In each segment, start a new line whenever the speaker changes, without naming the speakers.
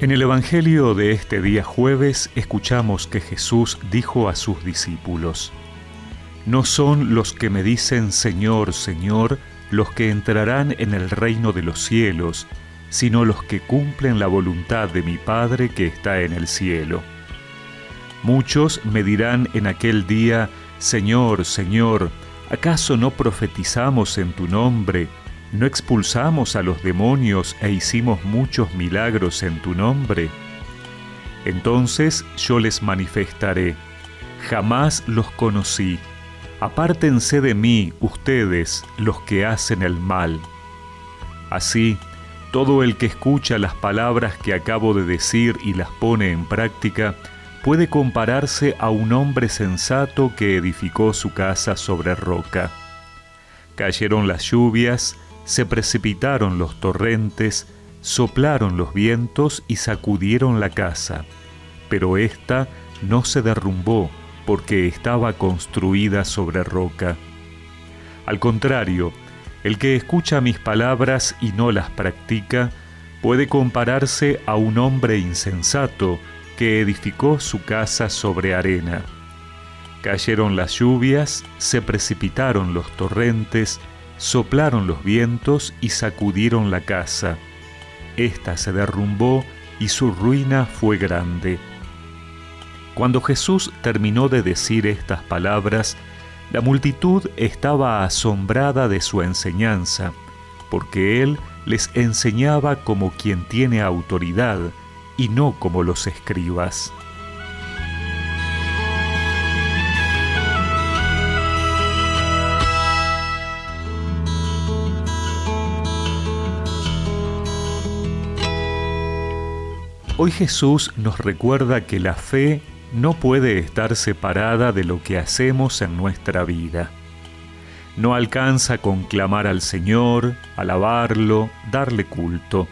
En el Evangelio de este día jueves escuchamos que Jesús dijo a sus discípulos, No son los que me dicen Señor, Señor, los que entrarán en el reino de los cielos, sino los que cumplen la voluntad de mi Padre que está en el cielo. Muchos me dirán en aquel día, Señor, Señor, ¿acaso no profetizamos en tu nombre? ¿No expulsamos a los demonios e hicimos muchos milagros en tu nombre? Entonces yo les manifestaré, jamás los conocí, apártense de mí ustedes los que hacen el mal. Así, todo el que escucha las palabras que acabo de decir y las pone en práctica, puede compararse a un hombre sensato que edificó su casa sobre roca. Cayeron las lluvias, se precipitaron los torrentes, soplaron los vientos y sacudieron la casa, pero ésta no se derrumbó porque estaba construida sobre roca. Al contrario, el que escucha mis palabras y no las practica, puede compararse a un hombre insensato que edificó su casa sobre arena. Cayeron las lluvias, se precipitaron los torrentes, soplaron los vientos y sacudieron la casa. Esta se derrumbó y su ruina fue grande. Cuando Jesús terminó de decir estas palabras, la multitud estaba asombrada de su enseñanza, porque él les enseñaba como quien tiene autoridad y no como los escribas. Hoy Jesús nos recuerda que la fe no puede estar separada de lo que hacemos en nuestra vida. No alcanza con clamar al Señor, alabarlo, darle culto.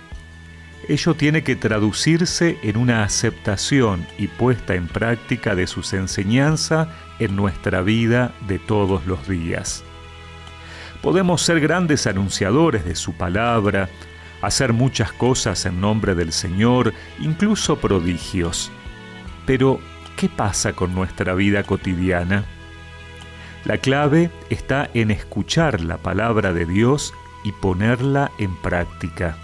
Ello tiene que traducirse en una aceptación y puesta en práctica de sus enseñanzas en nuestra vida de todos los días. Podemos ser grandes anunciadores de su palabra, hacer muchas cosas en nombre del Señor, incluso prodigios. Pero, ¿qué pasa con nuestra vida cotidiana? La clave está en escuchar la palabra de Dios y ponerla en práctica.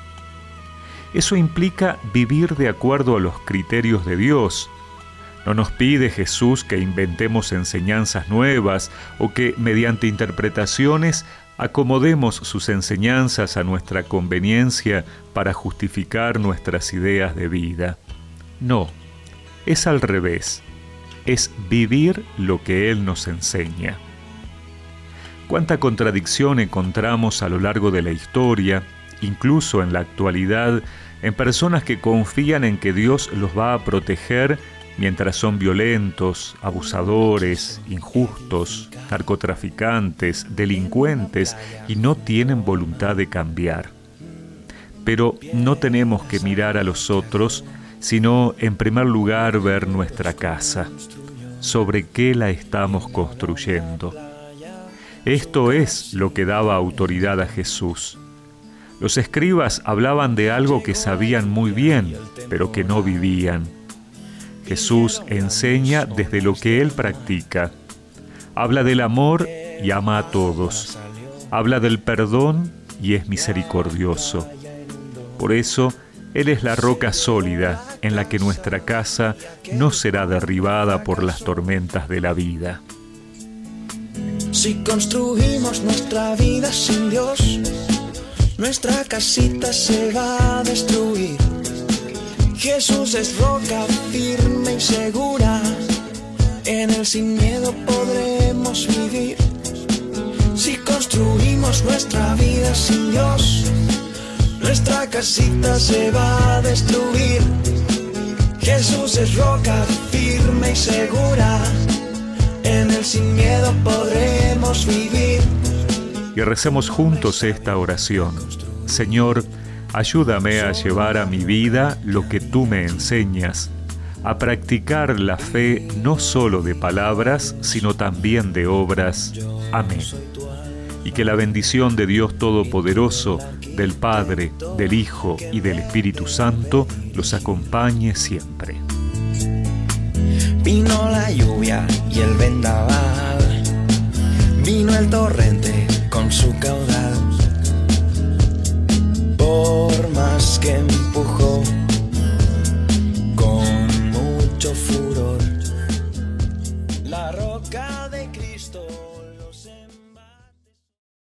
Eso implica vivir de acuerdo a los criterios de Dios. No nos pide Jesús que inventemos enseñanzas nuevas o que mediante interpretaciones acomodemos sus enseñanzas a nuestra conveniencia para justificar nuestras ideas de vida. No, es al revés, es vivir lo que Él nos enseña. Cuánta contradicción encontramos a lo largo de la historia, incluso en la actualidad, en personas que confían en que Dios los va a proteger mientras son violentos, abusadores, injustos, narcotraficantes, delincuentes y no tienen voluntad de cambiar. Pero no tenemos que mirar a los otros, sino en primer lugar ver nuestra casa, sobre qué la estamos construyendo. Esto es lo que daba autoridad a Jesús. Los escribas hablaban de algo que sabían muy bien, pero que no vivían Jesús enseña desde lo que Él practica. Habla del amor y ama a todos. Habla del perdón y es misericordioso. Por eso, Él es la roca sólida en la que nuestra casa no será derribada por las tormentas de la vida.
Si construimos nuestra vida sin Dios, nuestra casita se va a destruir. Jesús es roca firme y segura, en él sin miedo podremos vivir. Si construimos nuestra vida sin Dios, nuestra casita se va a destruir. Jesús es roca firme y segura, en él sin miedo podremos vivir.
Y recemos juntos esta oración. Señor, Ayúdame a llevar a mi vida lo que tú me enseñas, a practicar la fe no solo de palabras, sino también de obras. Amén. y que la bendición de Dios Todopoderoso, del Padre, del Hijo y del Espíritu Santo los acompañe siempre.
Vino la lluvia y el vendaval, vino el torrente asking